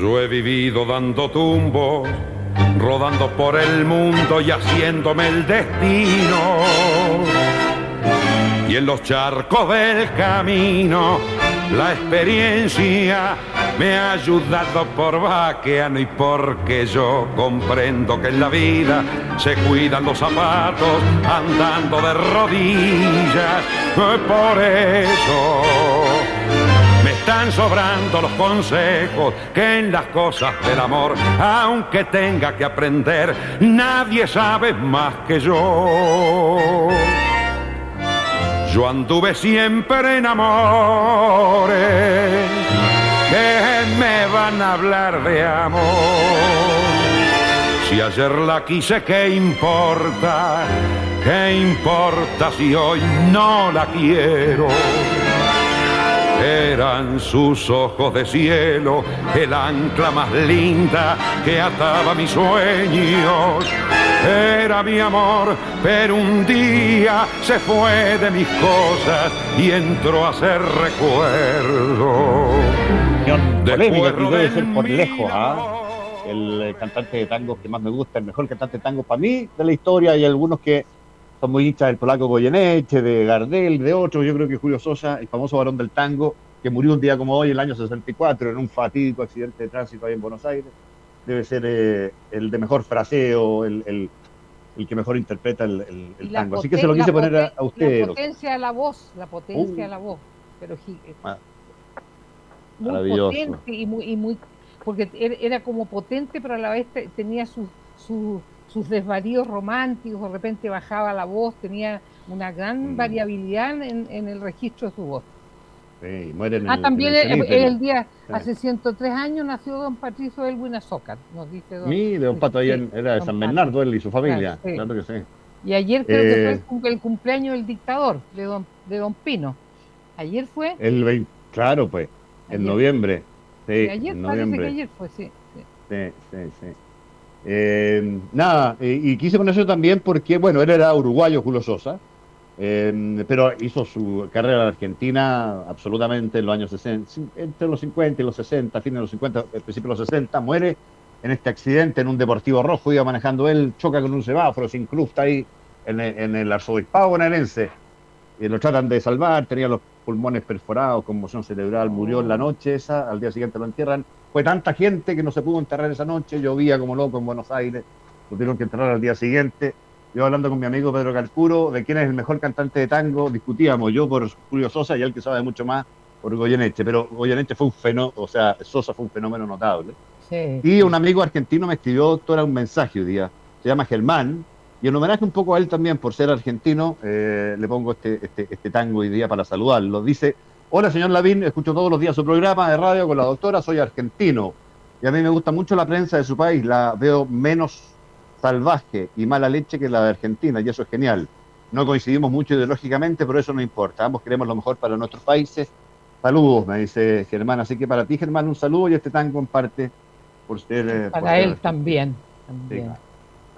Yo he vivido dando tumbos, rodando por el mundo y haciéndome el destino. Y en los charcos del camino, la experiencia me ha ayudado por vaqueano y porque yo comprendo que en la vida se cuidan los zapatos andando de rodillas. Por eso están sobrando los consejos que en las cosas del amor, aunque tenga que aprender, nadie sabe más que yo. Yo anduve siempre en amores que me van a hablar de amor. Si ayer la quise, ¿qué importa? ¿Qué importa si hoy no la quiero? Eran sus ojos de cielo, el ancla más linda que ataba mis sueños. Era mi amor, pero un día se fue de mis cosas y entró a ser recuerdo. Polémica que debe ser por lejos, ¿ah? el cantante de tango que más me gusta, el mejor cantante de tango para mí de la historia y algunos que son muy hinchas del polaco Goyeneche, de Gardel, de otros. Yo creo que Julio Sosa, el famoso varón del tango, que murió un día como hoy, en el año 64, en un fatídico accidente de tránsito ahí en Buenos Aires, debe ser eh, el de mejor fraseo, el, el, el que mejor interpreta el, el tango. Así que se lo quise poner a, a usted. La potencia de la voz, la potencia de Uh. la voz. Pero gi- Ah, muy maravilloso. potente y muy, y muy porque era, era como potente pero a la vez te- tenía sus sus- sus desvaríos románticos de repente bajaba la voz tenía una gran Mm. variabilidad en, en el registro de su voz Sí, ah el- también el es, es el día hace 103 años nació don Patricio Elwin Azócar nos dice don, de Don Pato, Sí, en- era de San Pato. Bernardo, él y su familia. Claro, sí. Claro que sí. y ayer creo que fue Eh, el, cum- el cumpleaños del dictador de don de don Pino ayer fue El 20, claro, pues, en Ayer. noviembre. Sí, ayer en parece que ayer fue sí, sí. Sí, sí, sí. Eh, nada, eh, y quise eso también porque, bueno, él era uruguayo, Julio Sosa, eh, pero hizo su carrera en Argentina absolutamente en los años 60, cin- entre los 50 y los 60, fines de los 50, al principio de los 60, muere en este accidente en un deportivo rojo, iba manejando él, choca con un semáforo, se incrusta ahí en el, en el arzobispado bonaerense, y lo tratan de salvar, tenía los pulmones perforados, conmoción cerebral, murió en la noche esa, al día siguiente lo entierran, fue tanta gente que no se pudo enterrar esa noche, llovía como loco en Buenos Aires, lo tuvieron que enterrar al día siguiente. Yo hablando con mi amigo Pedro Calcuro de quién es el mejor cantante de tango, discutíamos yo por Julio Sosa y él que sabe mucho más por Goyeneche, pero Goyeneche fue un fenómeno, o sea, Sosa fue un fenómeno notable. Sí. Y un amigo argentino me escribió, doctora, un mensaje hoy día, se llama Germán, y en homenaje un poco a él también por ser argentino, eh, le pongo este, este, este tango hoy día para saludarlo. Dice, hola señor Lavín, escucho todos los días su programa de radio con la doctora, soy argentino. Y a mí me gusta mucho la prensa de su país, la veo menos salvaje y mala leche que la de Argentina, y eso es genial. No coincidimos mucho ideológicamente, pero eso no importa. Ambos queremos lo mejor para nuestros países. Saludos, me dice Germán. Así que para ti, Germán, un saludo y este tango en parte por ser... eh, por Para ser él también. Sí.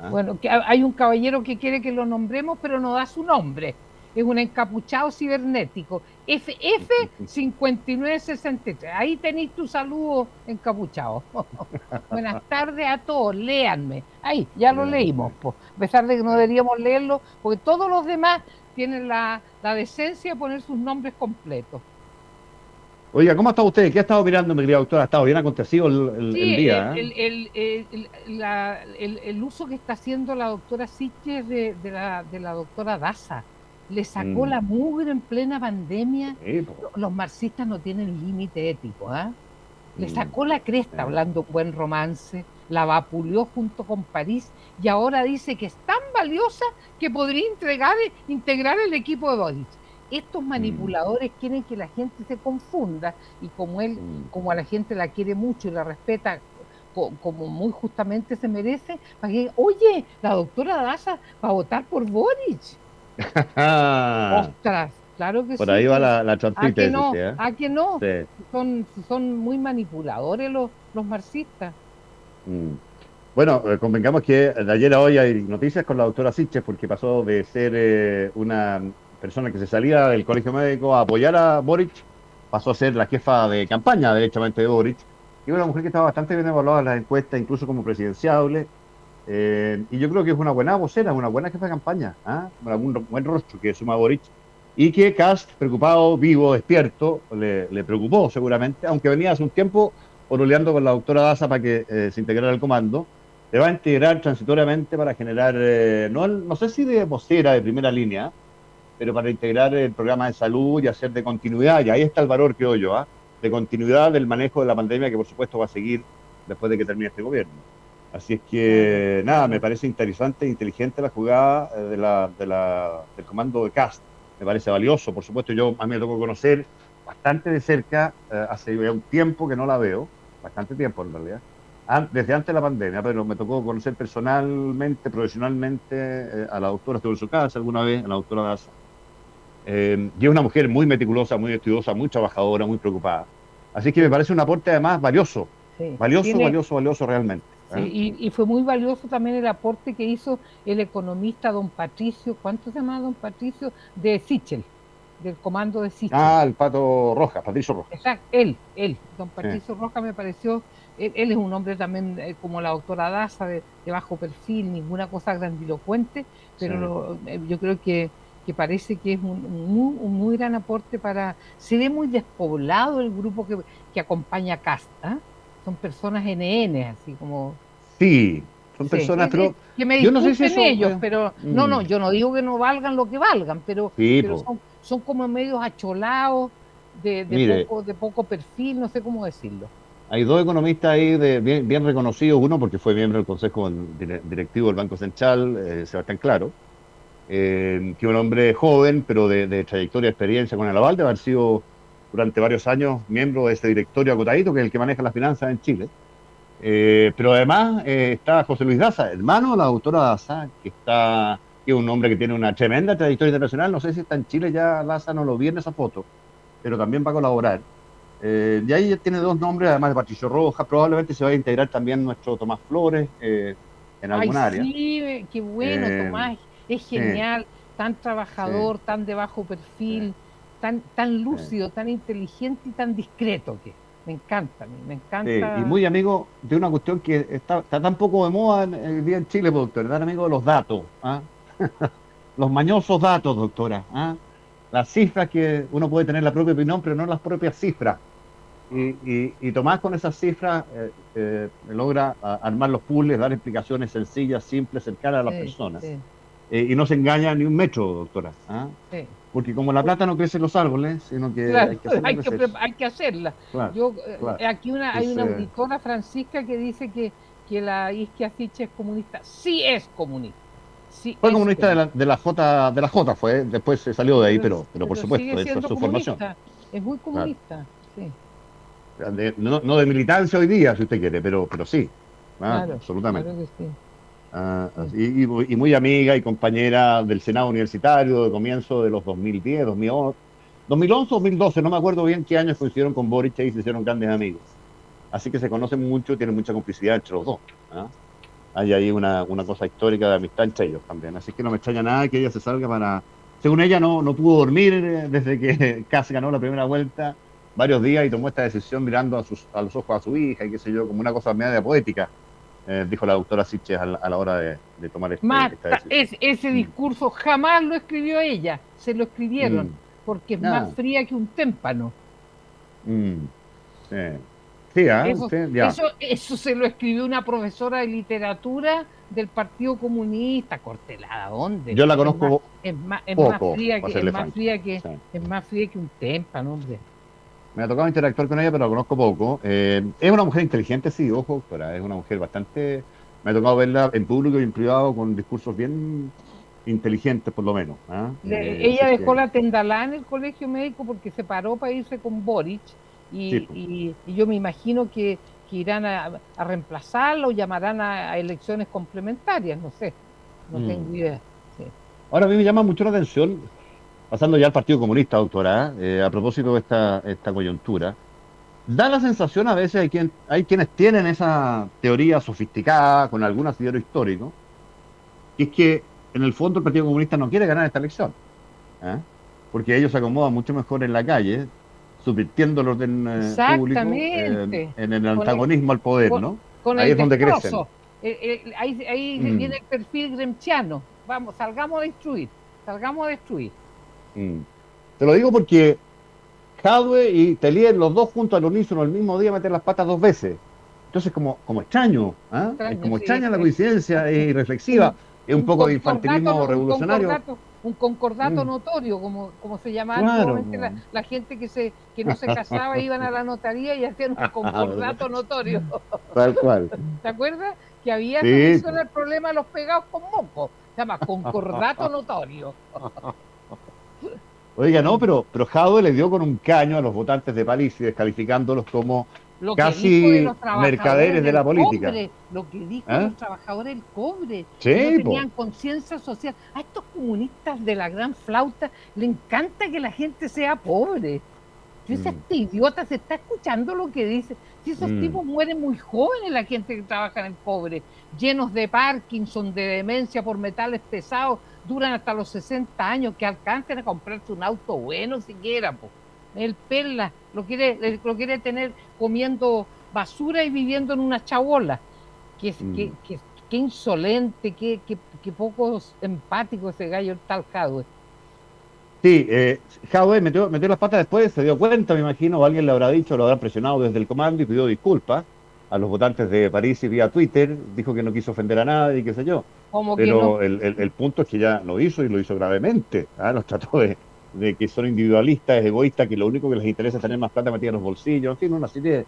Ah. Bueno, que ha- hay un caballero que quiere que lo nombremos, pero no da su nombre. es un encapuchado cibernético. FF5963. Ahí tenéis tu saludo encapuchado. Buenas tardes a todos, léanme. Ahí, ya lo leímos, a pesar de que no deberíamos leerlo, porque todos los demás tienen la, la decencia de poner sus nombres completos. Oiga, ¿cómo está usted? ¿Qué ha estado mirando, mi querida doctora? ¿Ha estado bien acontecido el, día? ¿eh? El, uso que está haciendo la doctora Sitches de, la, de la doctora Daza. Le sacó mm. la mugre en plena pandemia. Los marxistas no tienen límite ético. ¿ah? Le mm. sacó la cresta hablando buen romance, la vapuleó junto con París y ahora dice que es tan valiosa que podría entregar, integrar el equipo de Boric estos mm. manipuladores quieren que la gente se confunda y como él, mm. como a la gente la quiere mucho y la respeta como muy justamente se merece, para que, oye, la doctora Daza va a votar por Boric. Ostras, claro que por sí. Por ahí va la, la ¿A que no? ¿eh? ¿A que no? Son, son muy manipuladores los, los marxistas. Mm. Bueno, eh, convengamos que de ayer a hoy hay noticias con la doctora Siches porque pasó de ser eh, una persona que se salía del colegio médico a apoyar a Boric, pasó a ser la jefa de campaña, derechamente, de Boric. Y una mujer que estaba bastante bien evaluada en las encuestas, incluso como presidenciable. Eh, y yo creo que es una buena vocera, una buena jefa de campaña, ¿ah? un buen rostro que suma Boric. Y que Cast, preocupado, vivo, despierto, le, preocupó seguramente, aunque venía hace un tiempo oroleando con la doctora Daza para que eh, se integrara al comando. Le va a integrar transitoriamente para generar, eh, no, no sé si de vocera de primera línea, pero para integrar el programa de salud y hacer de continuidad, y ahí está el valor, creo yo, ¿ah? de continuidad del manejo de la pandemia que por supuesto va a seguir después de que termine este gobierno. Así es que, nada, me parece interesante e inteligente la jugada eh, de la, de la, del comando de CAST. Me parece valioso, por supuesto, yo a mí me tocó conocer bastante de cerca, eh, hace un tiempo que no la veo, bastante tiempo en realidad, desde antes de la pandemia, pero me tocó conocer personalmente, profesionalmente eh, a la doctora, estuve en su casa alguna vez, a la doctora Daza eh, y es una mujer muy meticulosa, muy estudiosa, muy trabajadora, muy preocupada. Así que me parece un aporte además valioso. Valioso, valioso, valioso realmente. ¿eh? y, fue muy valioso también el aporte que hizo el economista don Patricio, ¿cuánto se llama don Patricio? De Sichel, del comando de Sichel. Ah, el Pato Roja, Patricio Roja. Exacto, él, él, don Patricio Roja me pareció, él, es un hombre también eh, como la doctora Daza, de, bajo perfil, ninguna cosa grandilocuente, pero yo creo que que parece que es un, muy, gran aporte para... Se ve muy despoblado el grupo que, que acompaña a Casta. Son personas NN, así como... Sí, son personas, pero... Que me yo no sé si ellos, pero... No, no, mm. yo no digo que no valgan lo que valgan, pero, son, como medios acholados, de, de, poco, de poco perfil, no sé cómo decirlo. Hay dos economistas ahí de, bien, bien reconocidos, uno porque fue miembro del Consejo Directivo del Banco Central, eh, Sebastián Claro, eh, que un hombre joven, pero de, trayectoria, experiencia con el aval, de haber sido durante varios años miembro de este directorio acotadito, que es el que maneja las finanzas en Chile. Eh, pero además eh, está José Luis Daza, hermano de la doctora Daza, que está que es un hombre que tiene una tremenda trayectoria internacional. No sé si está en Chile ya, Daza no lo vi en esa foto, pero también va a colaborar. Eh, y ahí tiene dos nombres, además de Patricio Rojas. Probablemente se va a integrar también nuestro Tomás Flores en algún área. Sí, qué bueno, Tomás es genial, tan trabajador, tan de bajo perfil, tan, tan lúcido, tan inteligente y tan discreto que me encanta, me encanta. y muy amigo de una cuestión que está, tan poco de moda en, el día en Chile, doctor, dar amigo de los datos, ¿ah? los mañosos datos, doctora, ¿ah? las cifras que uno puede tener la propia opinión, pero no las propias cifras. Y, y, Tomás con esas cifras eh, eh, logra armar los puzzles, dar explicaciones sencillas, simples, cercanas a las personas. Eh, y no se engaña ni un metro, doctora. ¿ah? Porque como la plata no crece en los árboles, sino que hay que hacerla. Hay que, hacerla. Yo, eh, Aquí una, hay una auditora, Francisca, que dice que, que la Isquia Ficha es comunista. Sí es comunista. Sí fue comunista de la, de la, J, de la J fue, después se salió de ahí, pero, pero, por supuesto, eso es su formación. Es muy comunista, sí. no, no, de militancia hoy día, si usted quiere, pero, pero sí, ¿ah? absolutamente. Sí. Ah, y, muy amiga y compañera del Senado Universitario de comienzo de los 2010, 2011, 2011, 2012, no me acuerdo bien qué años coincidieron con Boric y se hicieron grandes amigos. Así que se conocen mucho, tienen mucha complicidad entre los dos. ¿ah? Hay ahí una, una, cosa histórica de amistad entre ellos también. Así que no me extraña nada que ella se salga para según ella, no, no pudo dormir eh, desde que casi ganó la primera vuelta varios días y tomó esta decisión mirando a, sus, a los ojos a su hija y qué sé yo, como una cosa media poética, eh, dijo la doctora Siches a, la hora de, tomar este, esta decisión. ese mm. discurso jamás lo escribió ella, se lo escribieron, mm. porque es más ah. fría que un témpano. Mm. Sí. ¿ah? eso, eso, se lo escribió una profesora de literatura del Partido Comunista, Cortelada, ¿dónde? Yo la conozco es más, es más, fría, que, es más fría que, es más fría que un témpano, hombre me ha tocado interactuar con ella, pero la conozco poco. Eh, es una mujer inteligente, sí, ojo, pero es una mujer bastante... Me ha tocado verla en público y en privado con discursos bien inteligentes, por lo menos. ¿ah? Eh, ella dejó la tendalá en el colegio médico porque se paró para irse con Boric y, yo me imagino que, irán a, reemplazarla o llamarán a, elecciones complementarias, no sé, no mm. tengo idea. Ahora a mí me llama mucho la atención pasando ya al Partido Comunista, doctora, eh, a propósito de esta, esta coyuntura, da la sensación a veces hay, quien, hay quienes tienen esa teoría sofisticada con algún asidero histórico, que es que en el fondo el Partido Comunista no quiere ganar esta elección, ¿eh? porque ellos se acomodan mucho mejor en la calle, subvirtiendo el orden eh, público en el antagonismo al poder, ¿no? ahí es donde crecen. ahí, mm. viene el perfil gremchiano. Vamos, salgamos a destruir, salgamos a destruir. Mm. Te lo digo porque Jadwe y Telier, los dos juntos al unísono el mismo día, meten las patas dos veces. Entonces, como, como extraño, ¿ah? es como extraña la coincidencia, es irreflexiva, es un, poco de infantilismo revolucionario. Un concordato, mm. notorio, como, como se llamaba la, gente que se que no se casaba, iban a la notaría y hacían un concordato notorio. Tal cual. ¿Te acuerdas? Que había sí. el problema de los pegados con moco. Se llama concordato notorio. Oiga, no, pero, pero le dio con un caño a los votantes de París y descalificándolos como casi mercaderes de la política. lo que dijo ¿Eh? los trabajadores del cobre, no tenían conciencia social. A estos comunistas de la gran flauta le encanta que la gente sea pobre. Yo mm. este idiota se está escuchando lo que dice. Si esos mm. tipos mueren muy jóvenes, la gente que trabaja en el cobre, llenos de Parkinson, de demencia por metales pesados, duran hasta los 60 años, que alcancen a comprarse un auto bueno siquiera. El Perla lo quiere, lo quiere tener comiendo basura y viviendo en una chabola. Que, mm. que, insolente, que, que, poco empático ese gallo, tal Jadwe. Sí, eh, Jadwe metió, metió las patas después, se dio cuenta, me imagino, o alguien le habrá dicho, lo habrá presionado desde el comando y pidió disculpas a los votantes de París y vía Twitter, dijo que no quiso ofender a nadie y qué sé yo. Pero el, el, punto es que ya lo hizo y lo hizo gravemente. ¿ah? Los trató de, que son individualistas, egoístas, que lo único que les interesa es tener más plata metida en los bolsillos, en fin, una serie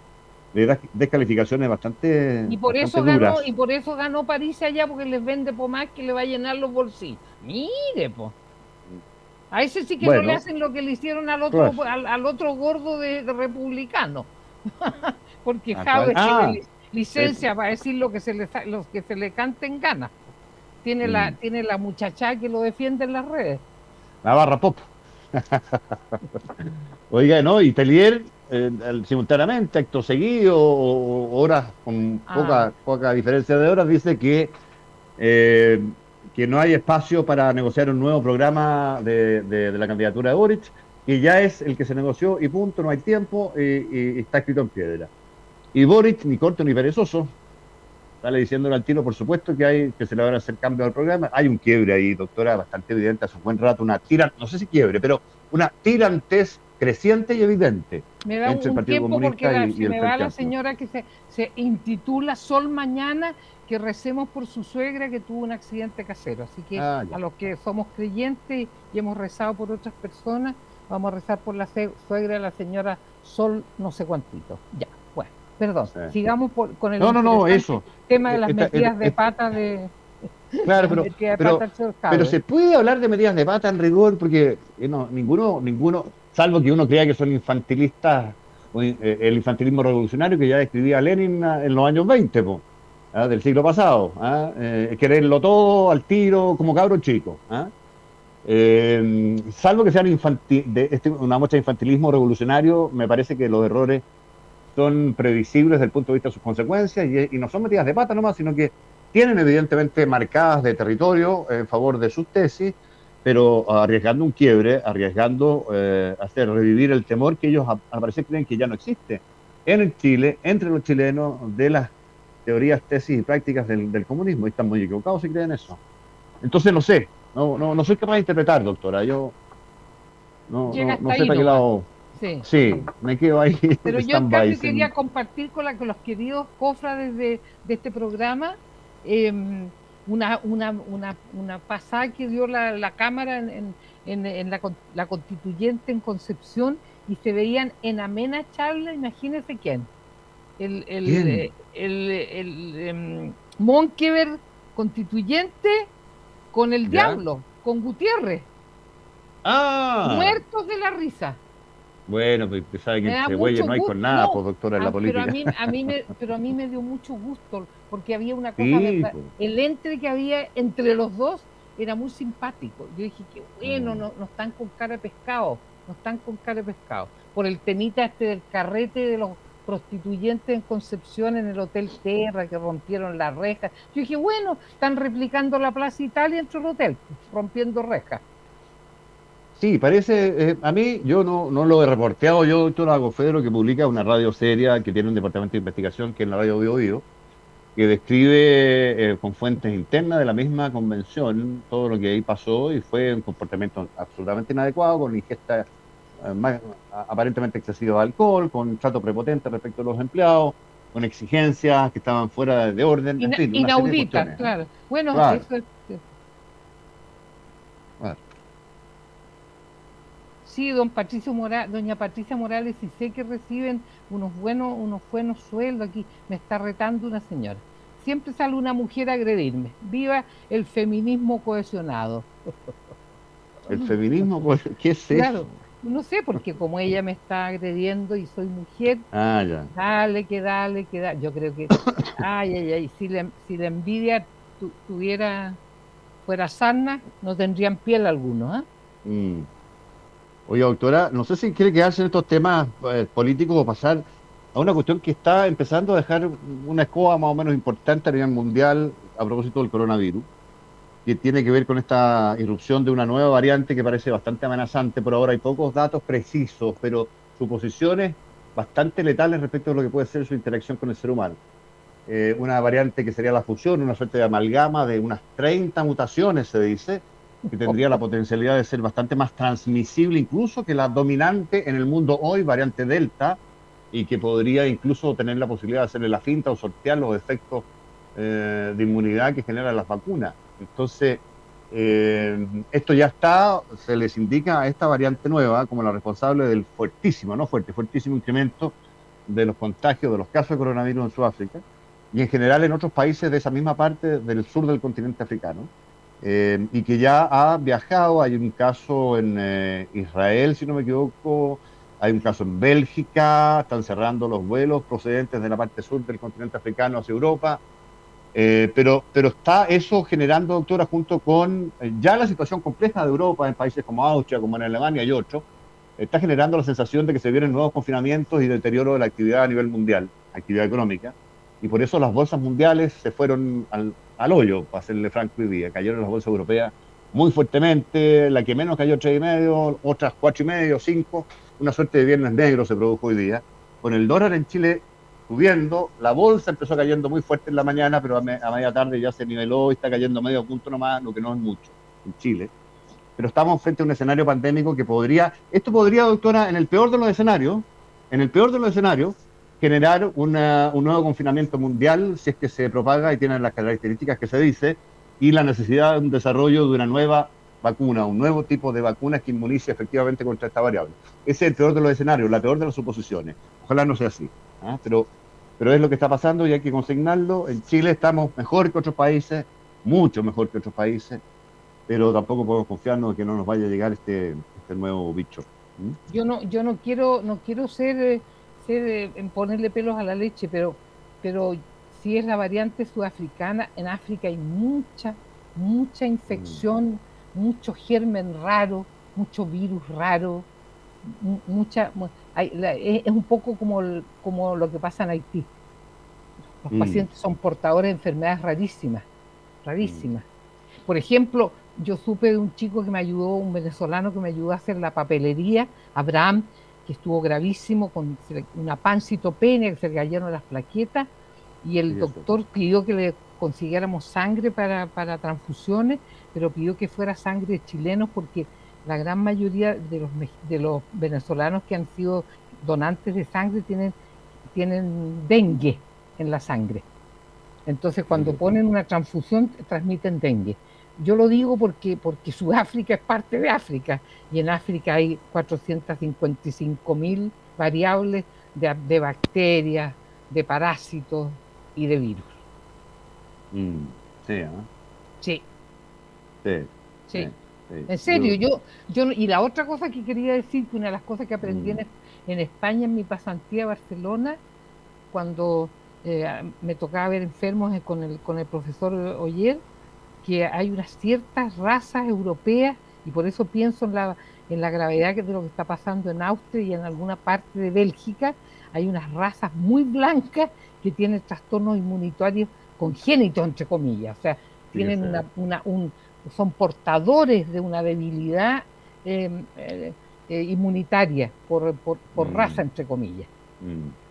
de, descalificaciones bastante. Y por eso ganó, y por eso ganó París allá, porque les vende por más que le va a llenar los bolsillos. Mire, pues. A ese sí que no le hacen lo que le hicieron al otro, pues. al, otro gordo de, republicano. porque ah, Javier tiene ah, licencia para decir lo que se le los que se le canten ganas tiene, la, mm. tiene la muchacha que lo defiende en las redes. Navarra Pop. Oiga, ¿no? Y Telier, eh, simultáneamente, acto seguido, horas con ah. poca, poca diferencia de horas, dice que, eh, que no hay espacio para negociar un nuevo programa de, de, la candidatura de Boric, que ya es el que se negoció y punto, no hay tiempo y está escrito en piedra. Y Boric, ni corto ni perezoso, Sale diciendo al tiro, por supuesto, que hay que se le van a hacer cambios al programa. Hay un quiebre ahí, doctora, bastante evidente hace un buen rato, una tira, no sé si quiebre, pero una tirantez creciente y evidente me da entre un el Partido Comunista y, me va la señora que se, se intitula Sol Mañana que recemos por su suegra que tuvo un accidente casero. Así que ah, a los que somos creyentes y hemos rezado por otras personas, vamos a rezar por la suegra de la señora Sol no sé cuántito. Ya. Perdón, sigamos con el no, no, no, eso. tema de las metidas de pata de... Claro, pero, pero, se puede hablar de medidas de pata en rigor porque eh, no, ninguno, ninguno, salvo que uno crea que son infantilistas, eh, el infantilismo revolucionario que ya escribía Lenin en los años 20 ¿ah? del siglo pasado, ¿ah? eh, quererlo todo al tiro como cabro chico. ¿ah? salvo que sean infantil, de este, una muestra de infantilismo revolucionario, me parece que los errores son previsibles desde el punto de vista de sus consecuencias y, no son metidas de pata nomás, sino que tienen evidentemente marcadas de territorio en favor de sus tesis pero arriesgando un quiebre, arriesgando eh, hacer revivir el temor que ellos al parecer creen que ya no existe en el Chile, entre los chilenos, de las teorías, tesis y prácticas del, comunismo. Y están muy equivocados si creen eso. Entonces, no sé, no, no, no soy capaz de interpretar, doctora. Yo no, no, sé para qué lado. Sí. sí. me quedo ahí. Pero yo en cambio quería compartir con, la, con los queridos cofrades de, de este programa em, una, una, una, una pasada que dio la, la Cámara en, en, en la, la, constituyente en Concepción y se veían en amena charla, imagínense quién. El, el, el, el, em, Monkever constituyente con el diablo, con Gutiérrez. Ah. Muertos de la risa. Bueno, pues sabe que entre güeyes no hay con nada, pues, doctora, en la política. Pero a, mí, a mí me, pero a mí me dio mucho gusto, porque había una cosa, pues. el entre que había entre los dos era muy simpático. Yo dije, que bueno, mm. no, no están con cara de pescado, no están con cara de pescado. Por el temita este del carrete de los prostituyentes en Concepción en el Hotel Terra que rompieron las rejas. Yo dije, bueno, están replicando la Plaza Italia dentro del hotel, rompiendo rejas. Sí, parece, eh, a mí yo no, no lo he reporteado, yo doctor Agofedro que publica una radio seria que tiene un departamento de investigación que es la radio Bio, Bio que describe eh, con fuentes internas de la misma convención todo lo que ahí pasó y fue un comportamiento absolutamente inadecuado, con ingesta eh, aparentemente excesiva de alcohol, con trato prepotente respecto a los empleados, con exigencias que estaban fuera de orden. inaudita, claro. Bueno, eso es... Sí, don Patricio Morales, doña Patricia Morales, y sé que reciben unos buenos, unos buenos sueldos aquí. Me está retando una señora. Siempre sale una mujer a agredirme. Viva el feminismo cohesionado. ¿El feminismo? ¿Qué es eso? Claro, no sé, porque como ella me está agrediendo y soy mujer, ah, ya. dale, que dale, que dale. Yo creo que, ay, ay, ay, si la, si la envidia tuviera, fuera sana, no tendrían piel alguno, ¿ah? Oye, doctora, no sé si quiere quedarse en estos temas eh, políticos o pasar a una cuestión que está empezando a dejar una escoba más o menos importante a nivel mundial a propósito del coronavirus, que tiene que ver con esta irrupción de una nueva variante que parece bastante amenazante. Por ahora hay pocos datos precisos, pero suposiciones bastante letales respecto a lo que puede ser su interacción con el ser humano. Eh, una variante que sería la fusión, una suerte de amalgama de unas 30 mutaciones, se dice, que tendría la potencialidad de ser bastante más transmisible incluso que la dominante en el mundo hoy, variante Delta, y que podría incluso tener la posibilidad de hacerle la finta o sortear los efectos eh, de inmunidad que generan las vacunas. Entonces, eh, esto ya está, se les indica a esta variante nueva como la responsable del fuertísimo, no fuerte, fuertísimo incremento de los contagios, de los casos de coronavirus en Sudáfrica y en general en otros países de esa misma parte del sur del continente africano. Eh, y que ya ha viajado. Hay un caso en eh, Israel, si no me equivoco, hay un caso en Bélgica, están cerrando los vuelos procedentes de la parte sur del continente africano hacia Europa. Eh, pero, pero está eso generando, doctora, junto con ya la situación compleja de Europa en países como Austria, como en Alemania y otros, está generando la sensación de que se vienen nuevos confinamientos y deterioro de la actividad a nivel mundial, actividad económica. Y por eso las bolsas mundiales se fueron al, al hoyo, para hacerle franco hoy día. Cayeron las bolsas europeas muy fuertemente, la que menos cayó tres y medio, otras cuatro y medio, cinco, una suerte de viernes negro se produjo hoy día. Con el dólar en Chile subiendo, la bolsa empezó cayendo muy fuerte en la mañana, pero a, media tarde ya se niveló y está cayendo medio punto nomás, lo que no es mucho en Chile. Pero estamos frente a un escenario pandémico que podría, esto podría, doctora, en el peor de los escenarios, en el peor de los escenarios, generar un nuevo confinamiento mundial si es que se propaga y tiene las características que se dice, y la necesidad de un desarrollo de una nueva vacuna, un nuevo tipo de vacuna que inmunice efectivamente contra esta variable. Ese es el peor de los escenarios, la peor de las suposiciones. Ojalá no sea así, ¿ah? pero, pero es lo que está pasando y hay que consignarlo. En Chile estamos mejor que otros países, mucho mejor que otros países, pero tampoco podemos confiarnos de que no nos vaya a llegar este, este nuevo bicho. Yo no, yo no quiero, no quiero ser en ponerle pelos a la leche, pero, pero si es la variante sudafricana, en África hay mucha, mucha infección, mm. mucho germen raro, mucho virus raro, mucha, es, un poco como, como lo que pasa en Haití. Los mm. pacientes son portadores de enfermedades rarísimas, rarísimas. Por ejemplo, yo supe de un chico que me ayudó, un venezolano que me ayudó a hacer la papelería, Abraham, que estuvo gravísimo con una pancitopenia, que se le cayeron las plaquetas, y el doctor pidió que le consiguiéramos sangre para, para, transfusiones, pero pidió que fuera sangre de chilenos porque la gran mayoría de los, de los venezolanos que han sido donantes de sangre tienen, tienen dengue en la sangre. Entonces cuando ponen una transfusión transmiten dengue. Yo lo digo porque, porque Sudáfrica es parte de África y en África hay 455 mil variables de, bacterias, de parásitos y de virus. Mm, sí, sí. Sí. Sí. En serio, yo, yo, y la otra cosa que quería decir, que una de las cosas que aprendí en, mm. en, España, en mi pasantía a Barcelona, cuando eh, me tocaba ver enfermos con el, con el profesor Oyer, que hay unas ciertas razas europeas, y por eso pienso en la, en la gravedad de lo que está pasando en Austria y en alguna parte de Bélgica, hay unas razas muy blancas que tienen trastornos inmunitarios congénitos, entre comillas, o sea, tienen una, una, un, son portadores de una debilidad em, eh, eh, inmunitaria por, por, por mm. raza, entre comillas. Mm.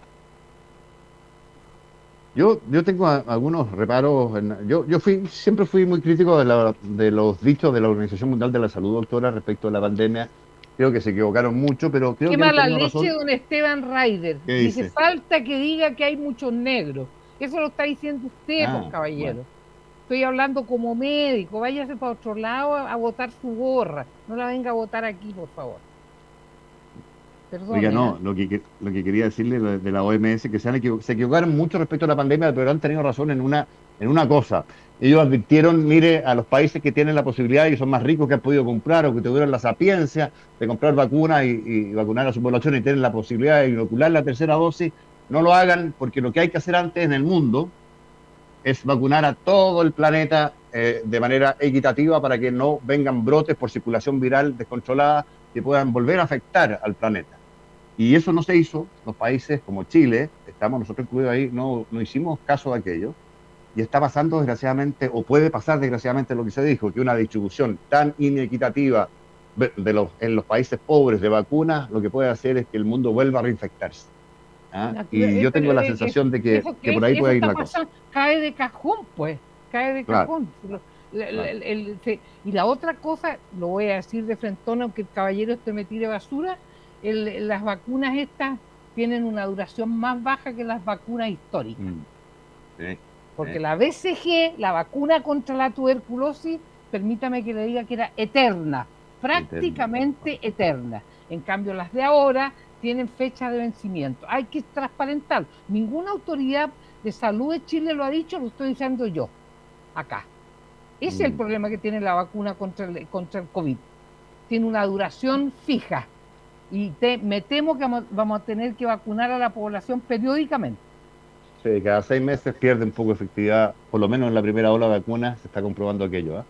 Yo, yo tengo algunos reparos. yo, yo fui, siempre fui muy crítico de, de, los dichos de la Organización Mundial de la Salud, doctora, respecto a la pandemia. Creo que se equivocaron mucho, pero creo Qué que. mala leche don Esteban Ryder. Dice? falta que diga que hay muchos negros. Eso lo está diciendo usted, ah, pues, caballero. Estoy hablando como médico. Váyase para otro lado a, a votar su gorra. No la venga a votar aquí, por favor. Oiga, no, ¿eh? lo que, lo que quería decirle de la OMS, que se, han se equivocaron mucho respecto a la pandemia, pero han tenido razón en una, en una cosa. Ellos advirtieron, mire, a los países que tienen la posibilidad y son más ricos que han podido comprar o que tuvieron la sapiencia de comprar vacunas y, vacunar a su población y tienen la posibilidad de inocular la tercera dosis, no lo hagan porque lo que hay que hacer antes en el mundo es vacunar a todo el planeta eh, de manera equitativa para que no vengan brotes por circulación viral descontrolada que puedan volver a afectar al planeta. Y eso no se hizo, los países como Chile, estamos nosotros incluidos ahí, no, no hicimos caso de aquello. Y está pasando desgraciadamente, o puede pasar desgraciadamente lo que se dijo, que una distribución tan inequitativa de los, en los países pobres de vacunas, lo que puede hacer es que el mundo vuelva a reinfectarse. ¿ah? Y yo tengo la sensación de que, que por ahí puede ir la cosa. Cae de cajón, pues, cae de cajón. y la otra cosa, lo voy a decir de frente, aunque el caballero esté metido de basura, las vacunas estas tienen una duración más baja que las vacunas históricas. Mm. Porque la BCG, la vacuna contra la tuberculosis, permítame que le diga que era eterna, prácticamente eterna. En cambio, las de ahora tienen fecha de vencimiento. Hay que transparentar. Ninguna autoridad de salud de Chile lo ha dicho, lo estoy diciendo yo, acá. Ese es el mm. problema que tiene la vacuna contra el, contra el COVID. Tiene una duración fija y me temo que vamos, a tener que vacunar a la población periódicamente. Sí, cada seis meses pierde un poco de efectividad, por lo menos en la primera ola de vacunas se está comprobando aquello. ¿ah?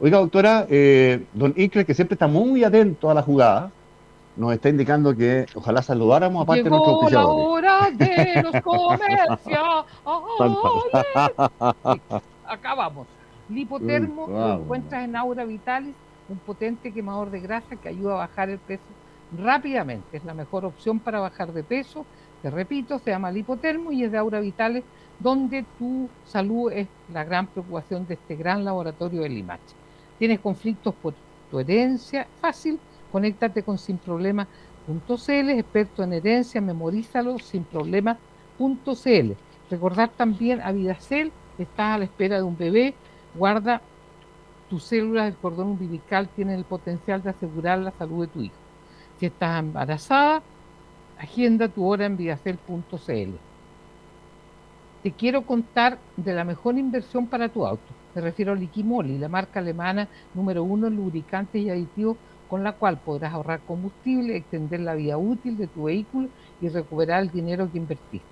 Oiga, doctora, eh, don Icre, que siempre está muy atento a la jugada, nos está indicando que ojalá saludáramos aparte de nuestro la hora de los Acá vamos. Lipotermo lo encuentras en Aura Vitalis, un potente quemador de grasa que ayuda a bajar el peso rápidamente. Es la mejor opción para bajar de peso. Te repito, se llama lipotermo y es de Aura Vitales, donde tu salud es la gran preocupación de este gran laboratorio de Limache. Tienes conflictos por tu herencia, fácil, conéctate con sin problema.cl, experto en herencia, memorízalo sin problema.cl. Recordar también a Vidacel, estás a la espera de un bebé, guarda tus células del cordón umbilical tienen el potencial de asegurar la salud de tu hijo. Si estás embarazada, agenda tu hora en. Te quiero contar de la mejor inversión para tu auto. Me refiero a Liquimoli, la marca alemana número uno en lubricantes y aditivos con la cual podrás ahorrar combustible, extender la vida útil de tu vehículo y recuperar el dinero que invertiste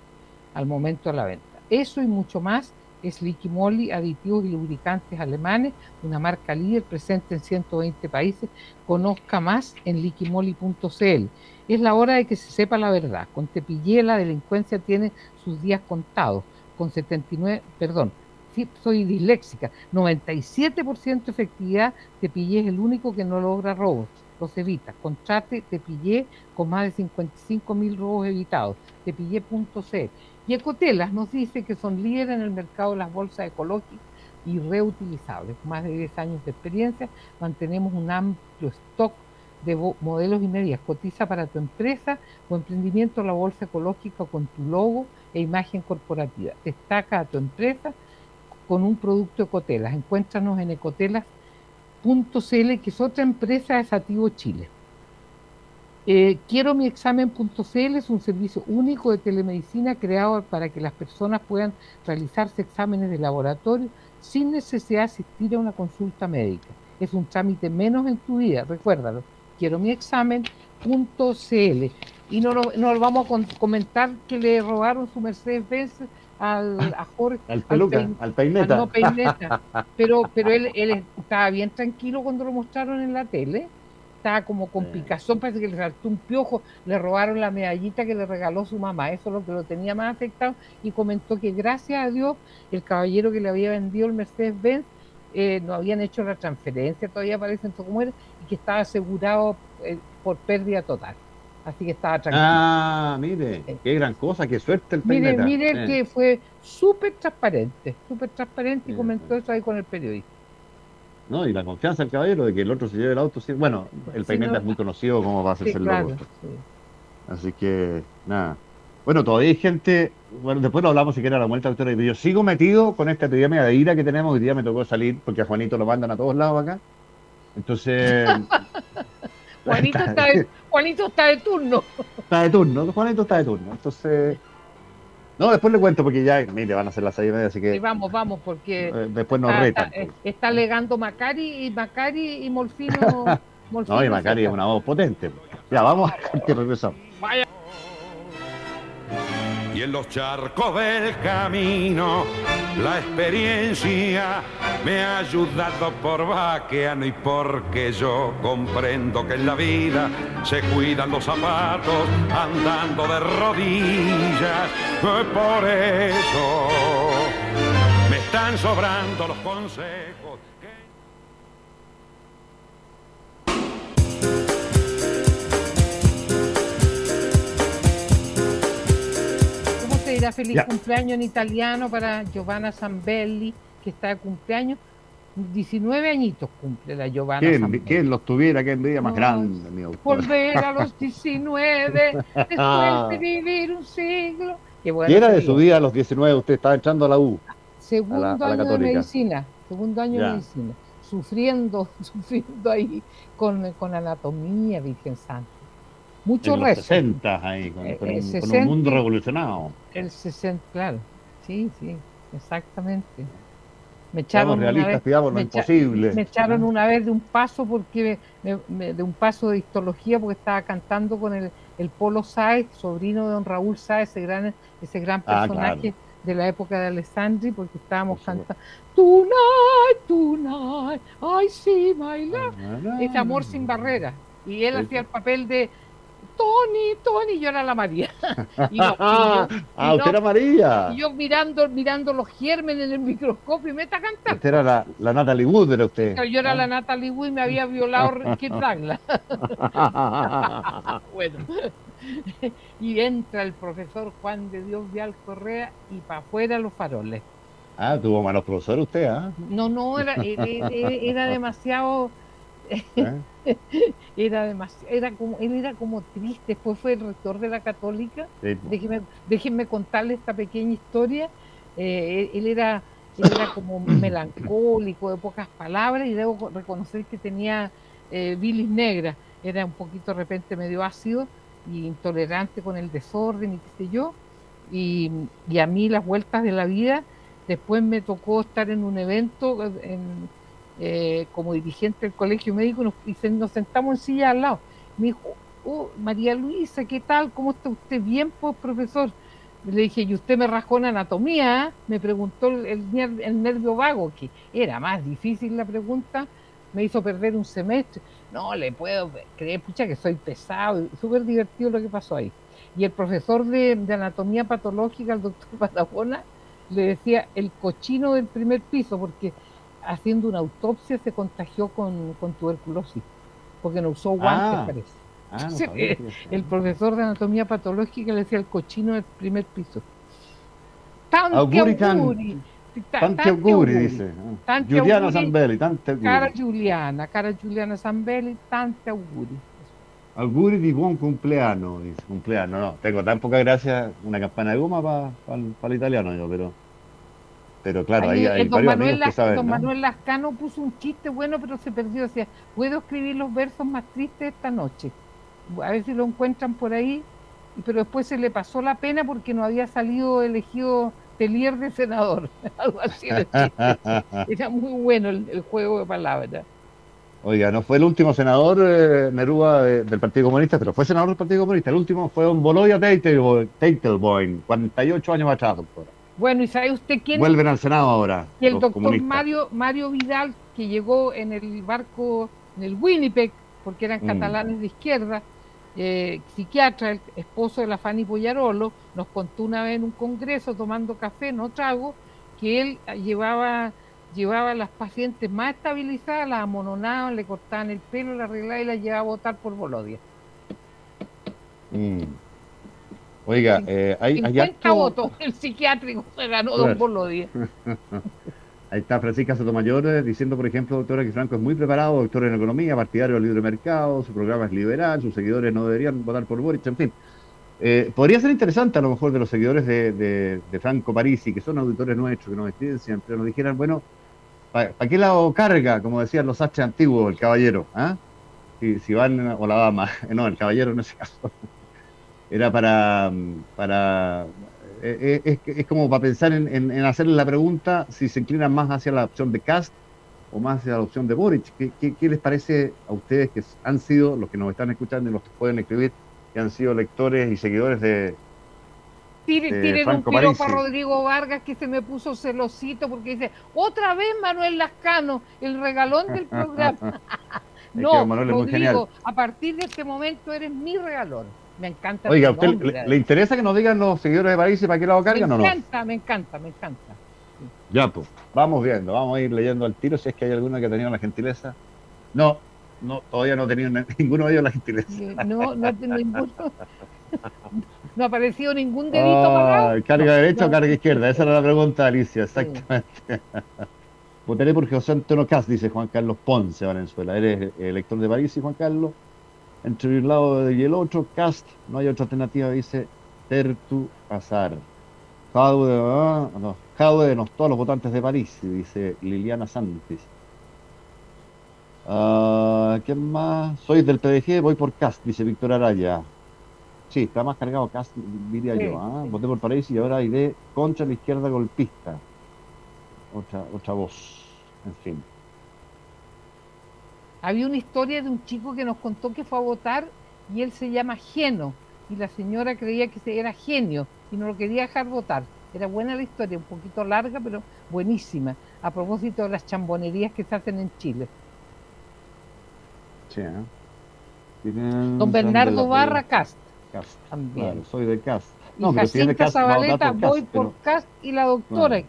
al momento de la venta. Eso y mucho más es Liquimoli, aditivos y lubricantes alemanes, una marca líder presente en 120 países. Conozca más en liquimoli.cl. Es la hora de que se sepa la verdad. Con Tepillé la delincuencia tiene sus días contados. Con 79, perdón, soy disléxica, 97% efectividad, te pillé es el único que no logra robos, los evita. Contrate, te pillé con más de 55 mil robos evitados, te pillé.c. Y Ecotelas nos dice que son líderes en el mercado de las bolsas ecológicas y reutilizables. Más de 10 años de experiencia, mantenemos un amplio stock de modelos y medidas. Cotiza para tu empresa o emprendimiento la bolsa ecológica con tu logo e imagen corporativa. Destaca a tu empresa con un producto Ecotelas. Encuéntranos en ecotelas.cl, que es otra empresa de Sativo Chile. Eh, quiero mi examen.cl es un servicio único de telemedicina creado para que las personas puedan realizarse exámenes de laboratorio sin necesidad de asistir a una consulta médica. Es un trámite menos en tu vida, recuérdalo. Quiero mi examen.cl. Y no, no, lo vamos a comentar que le robaron su Mercedes-Benz al, a Jorge. Al peluca, al, peineta. no, peineta. Pero, pero él, él estaba bien tranquilo cuando lo mostraron en la tele estaba como con picazón, parece que le saltó un piojo, le robaron la medallita que le regaló su mamá, eso es lo que lo tenía más afectado, y comentó que gracias a Dios el caballero que le había vendido el Mercedes-Benz eh, no habían hecho la transferencia, todavía parece en como era, y que estaba asegurado eh, por pérdida total. Así que estaba tranquilo. Ah, mire, qué gran cosa, qué suerte el Mire, mire que fue súper transparente, súper transparente y comentó eso ahí con el periodista. ¿No? Y la confianza del caballero de que el otro se lleve el auto. Bueno, el peineta es muy conocido como va a hacerse el logo. Así que, nada. Bueno, todavía hay gente, bueno, después lo hablamos si quiere a la vuelta, doctora, yo sigo metido con esta epidemia de ira que tenemos, hoy día me tocó salir porque a Juanito lo mandan a todos lados acá. Entonces... Juanito, está de, Juanito está de turno. Está de turno, Juanito está de turno. Entonces, no, después le cuento porque ya, mire, van a ser las seis y media, así que. Sí, vamos, vamos, porque. Eh, después nos retan. Está, está, alegando Macari y Macari y Morfino. no, y Macari es una voz potente. Ya, vamos a que regresamos. Vaya y en los charcos del camino la experiencia me ha ayudado por vaqueano y porque yo comprendo que en la vida se cuidan los zapatos andando de rodillas. Por eso me están sobrando los consejos. Feliz cumpleaños en italiano para Giovanna Zambelli, que está de cumpleaños. 19 añitos cumple la Giovanna ¿Quién. ¿Quién los tuviera? ¿Qué envidia más grande, mi Volver a los 19, después de vivir un siglo. Qué, era de su vida a los 19? Usted estaba echando a la U. Segundo año de medicina. Segundo año de medicina. Sufriendo, sufriendo ahí con, con anatomía, Virgen Santa mucho en los 60 ahí, con, eh, un, mundo revolucionado. El 60, claro, sí, sí, exactamente. Me echaron, una vez, me, imposible. me echaron una vez de un paso porque de un paso de histología porque estaba cantando con el, el Polo Sáez, sobrino de don Raúl Sáez, ese gran, ese gran ah, personaje de la época de Alessandri, porque estábamos cantando Tonight, tonight, I see my love. Es amor sin barreras. Y él hacía el papel de Tony, Tony, yo era la María. y ah, usted era María. Y yo mirando, mirando los gérmenes en el microscopio y me está cantando. Usted era la, la Natalie Wood, era usted. Yo era la ah. Natalie Wood y me había violado Ricky Douglas. bueno. y entra el profesor Juan de Dios Vial Correa y para afuera los faroles. Ah, tuvo malos profesores usted, ¿ah? No, no, era, era demasiado ¿Eh? Era demasiado, era como, él era como triste, después fue el rector de la católica. déjenme, contarle esta pequeña historia. Eh, él, era, era como melancólico, de pocas palabras, y debo reconocer que tenía eh, bilis negra. Era un poquito de repente medio ácido y intolerante con el desorden y qué sé yo. Y, y a mí las vueltas de la vida, después me tocó estar en un evento en, eh, como dirigente del colegio médico nos, y nos sentamos en silla al lado. Me dijo, oh, María Luisa, ¿qué tal? ¿Cómo está usted? Bien, pues, profesor. Le dije, ¿y usted me rascó en anatomía? Me preguntó el, el, nervio vago, que era más difícil la pregunta, me hizo perder un semestre. No le puedo creer, pucha, que soy pesado, súper divertido lo que pasó ahí. Y el profesor de, anatomía patológica, el doctor Patagona, le decía el cochino del primer piso, porque haciendo una autopsia se contagió con, tuberculosis, porque no usó guantes, ah. parece. Ah, el profesor de anatomía patológica le decía el cochino del primer piso. auguri, Tanti auguri, dice. Tanti Giuliana Zambelli, tanti auguri. Cara Giuliana, cara Giuliana Zambelli, tanti auguri. Auguri di buon cumpleaños, dice. Cumpleaños, no. Tengo tan poca gracia una campana de goma para pa, el italiano yo, pero... Pero claro, ahí, hay don Manuel, que saben, don Manuel Lascano puso un chiste bueno, pero se perdió. O sea, puedo escribir los versos más tristes esta noche. A ver si lo encuentran por ahí. Pero después se le pasó la pena porque no había salido elegido Telier de senador. Algo así era muy bueno el, juego de palabras. Oiga, no fue el último senador eh, Nerúa del Partido Comunista, pero fue senador del Partido Comunista. El último fue un Boloya Teitelboim, 48 años atrás, doctora. Bueno, ¿y sabe usted quién? Vuelven al Senado ahora. Y el doctor Mario, Mario Vidal, que llegó en el barco, en el Winnipeg, porque eran mm. catalanes de izquierda, eh, psiquiatra, el esposo de la Fanny Poyarolo, nos contó una vez en un congreso tomando café, no trago, que él llevaba llevaba a las pacientes más estabilizadas, las amononaban, le cortaban el pelo, la arreglaban y las llevaba a votar por Bolodia. Mm. Oiga, eh, hay, 50 votos, el psiquiátrico se ganó Don Bolodia. Ahí está Francisca Sotomayor eh, diciendo, por ejemplo, doctora, que Franco es muy preparado, doctor en economía, partidario del libre mercado, su programa es liberal, sus seguidores no deberían votar por Boric, en fin. Eh, podría ser interesante a lo mejor de los seguidores de, Franco Parisi, que son auditores nuestros, que nos escriben siempre, nos dijeran, bueno, ¿para qué lado carga, como decían los H antiguos, el caballero? ¿ah? Si, si, van, o la dama, no, el caballero en ese caso. Era para, para eh, eh, es, como para pensar en, en, hacerle la pregunta si se inclinan más hacia la opción de Cast o más hacia la opción de Boric. ¿Qué, les parece a ustedes que han sido, los que nos están escuchando y los que pueden escribir, que han sido lectores y seguidores de... Tiren, un piropo a Rodrigo Vargas que se me puso celosito porque dice, otra vez Manuel Lascano, el regalón del programa. no, Rodrigo, a partir de este momento eres mi regalón. Me encanta. Oiga, usted le, interesa que nos digan los seguidores de París y para qué lado cargan o no? Me encanta, me encanta, me encanta. Ya, pues, vamos viendo, vamos a ir leyendo al tiro si es que hay alguna que ha tenido la gentileza. No, no, todavía no ha tenido ninguno de ellos la gentileza. No, no ha tenido ninguno. No ha aparecido ningún dedito ah, ¿Carga derecha o carga izquierda? Esa era la pregunta, Alicia, exactamente. Votaré por José Antonio Cas, dice Juan Carlos Ponce, Valenzuela. Eres elector de París y Juan Carlos entre un lado y el otro, cast, no hay otra alternativa, dice Tertu Pasar. Jaude, ah, no, todos los votantes de París, dice Liliana Santis. Uh, ¿Quién más? Soy del PDG, voy por Cast, dice Víctor Araya. Sí, está más cargado Cast, diría yo. ¿ah? Voté por París y ahora iré contra la izquierda golpista. Otra, otra voz. En fin. Había una historia de un chico que nos contó que fue a votar y él se llama Geno y la señora creía que era genio y no lo quería dejar votar. Era buena la historia, un poquito larga, pero buenísima, a propósito de las chambonerías que se hacen en Chile. Sí, ¿eh? Don Bernardo Barra Cast. Cast. También. soy de Cast. No, y Jacinta Zabaleta, voy por Cast y la doctora.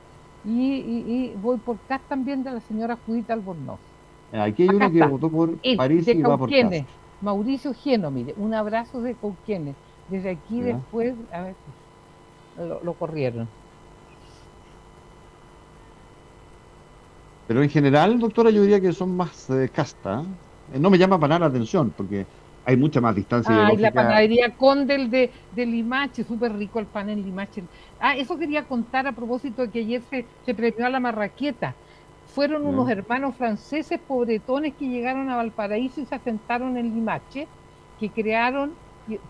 Y, voy por Cast también de la señora Judita Albornoz. Aquí hay uno que votó por París y va por Cast. Mauricio Geno, mire, un abrazo de Cauquienes. Desde aquí después, a ver, lo, corrieron. Pero en general, doctora, yo diría que son más de casta. ¿eh? No me llama para nada la atención, porque hay mucha más distancia. Ah, la panadería Condel de, de Limache, súper rico el pan en Limache. Ah, eso quería contar a propósito de que ayer se, se premió a la marraqueta fueron unos hermanos franceses pobretones que llegaron a Valparaíso y se asentaron en Limache, que crearon,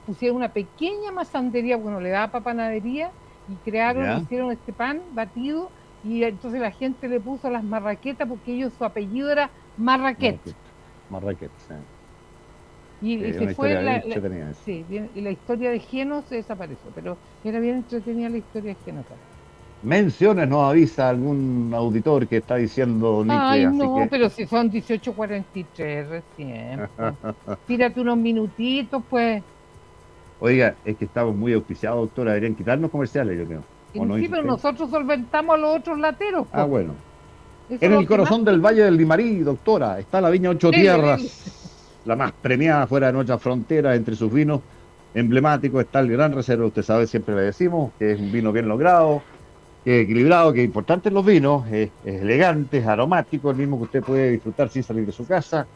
pusieron una pequeña masandería, bueno, le daba para panadería, y crearon, hicieron este pan batido, y entonces la gente le puso las marraquetas porque ellos su apellido era Marraquet. Marraquet, sí. Y, se fue la, sí, y la historia de Geno se desapareció, pero era bien entretenida la historia de Geno menciones nos avisa algún auditor que está diciendo Ay, no, pero si son 18.43 recién. Pues. Tírate unos minutitos, pues. Oiga, es que estamos muy auspiciados, doctora. Deberían quitarnos comerciales, yo creo. Sí, pero nosotros solventamos a los otros lateros. Ah, bueno. en el corazón del Valle del Limarí, doctora, está la viña Ocho Tierras, la más premiada fuera de nuestra frontera, entre sus vinos emblemáticos está el Gran Reserva, usted sabe, siempre le decimos, que es un vino bien logrado, que es equilibrado, que es importante en los vinos, es, elegante, es aromático, el mismo que usted puede disfrutar sin salir de su casa.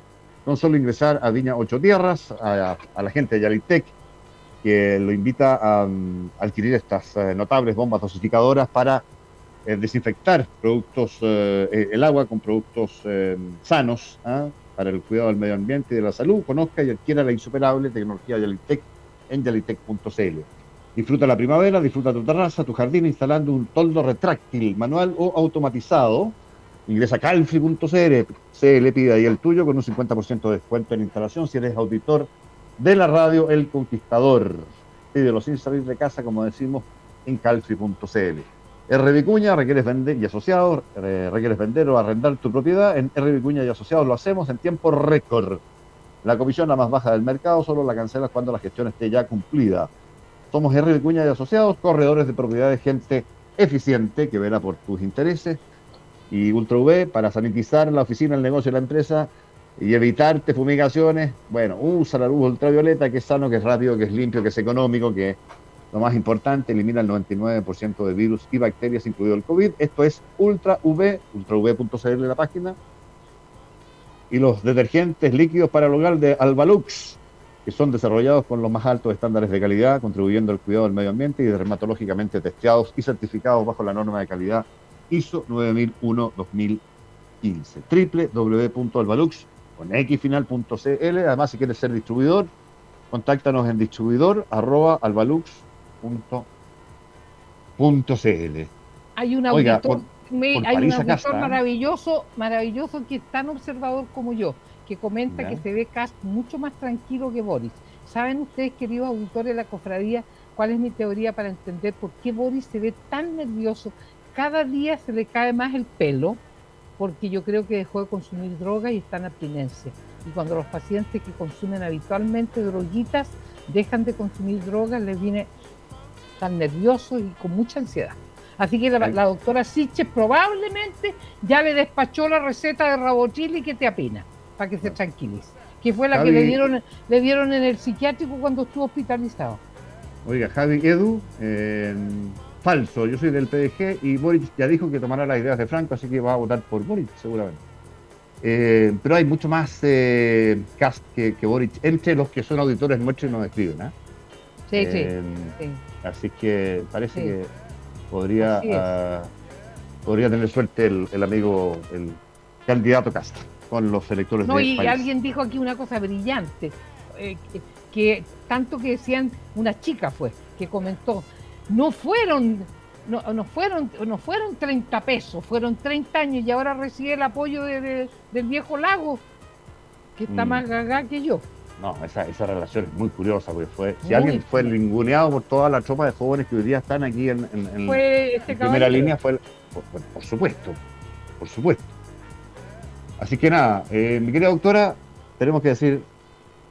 No solo ingresar a Viña Ocho Tierras, a, la gente de Yalitec, que lo invita a, adquirir estas eh, notables bombas dosificadoras para eh, desinfectar productos, eh, el agua con productos sanos ¿ah? para el cuidado del medio ambiente y de la salud. Conozca y adquiera la insuperable tecnología Yalitec en yalitec.cl. Disfruta la primavera, disfruta tu terraza, tu jardín instalando un toldo retráctil, manual o automatizado. Ingresa a calfri.cl, se le pide ahí el tuyo con un 50% de descuento en instalación si eres auditor de la radio El Conquistador. Pídelo sin salir de casa, como decimos, en calfri.cl. R. Vicuña, requieres vender y asociados, requieres vender o arrendar tu propiedad. En R. Vicuña y asociados lo hacemos en tiempo récord. La comisión la más baja del mercado solo la cancelas cuando la gestión esté ya cumplida. Somos R. Vicuña y asociados, corredores de propiedad de gente eficiente que verá por tus intereses. Y Ultra V para sanitizar la oficina, el negocio y la empresa y evitarte fumigaciones, bueno, usa la luz ultravioleta que es sano, que es rápido, que es limpio, que es económico, que es lo más importante, elimina el 99% de virus y bacterias, incluido el COVID. Esto es Ultra V, ultrav.cl la página. Y los detergentes líquidos para el hogar de Albalux, que son desarrollados con los más altos estándares de calidad, contribuyendo al cuidado del medio ambiente y dermatológicamente testeados y certificados bajo la norma de calidad ISO 9001-2015. www.albalux con xfinal.cl. Además, si quieres ser distribuidor, contáctanos en distribuidor arroba Hay un auditor, hay un auditor maravilloso, maravilloso que es tan observador como yo, que comenta que se ve Cast mucho más tranquilo que Boris. ¿Saben ustedes, queridos auditores de la cofradía, cuál es mi teoría para entender por qué Boris se ve tan nervioso? Cada día se le cae más el pelo porque yo creo que dejó de consumir droga y está en abstinencia. Y cuando los pacientes que consumen habitualmente droguitas dejan de consumir drogas, les viene tan nervioso y con mucha ansiedad. Así que la, doctora Siche probablemente ya le despachó la receta de Rabotril y que te apina, para que se tranquilice. Que fue la que le dieron, le dieron en el psiquiátrico cuando estuvo hospitalizado. Oiga, Javi Edu, eh, falso. Yo soy del PDG y Boric ya dijo que tomará las ideas de Franco, así que va a votar por Boric, seguramente. Eh, pero hay mucho más eh, cast que, que, Boric entre los que son auditores nuestros y nos escriben. ¿eh? Sí, sí, sí, Así que parece que podría, ah, podría tener suerte el, amigo, el candidato Cast con los electores no, y alguien dijo aquí una cosa brillante, que, que tanto que decían, una chica fue, que comentó, no fueron, no, no, fueron, no fueron 30 pesos, fueron 30 años y ahora recibe el apoyo de, del viejo lago, que está mm. más gaga que yo. No, esa, esa relación es muy curiosa, porque fue, si alguien fue linguneado por toda la tropa de jóvenes que hoy día están aquí en, en, este primera línea, fue, por, supuesto, por supuesto. Así que nada, eh, mi querida doctora, tenemos que decir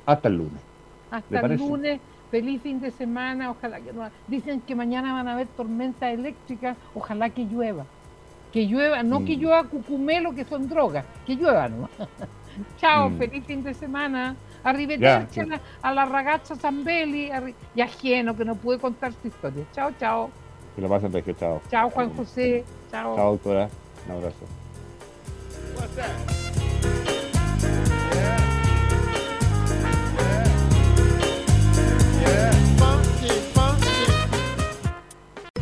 hasta el lunes. Hasta el lunes feliz fin de semana, ojalá que no. Dicen que mañana van a haber tormentas eléctricas, ojalá que llueva. Que llueva, no que mm. llueva cucumelo, que son drogas, que llueva, ¿no? Chao, mm. feliz fin de semana. Arrivederci a, la, ragazza Zambelli y a Gieno, que no pude contar su historia. Chao, chao. Que lo pasen bien, chao. Chao, Juan José. Chao. Chao, doctora. Un abrazo. What's that?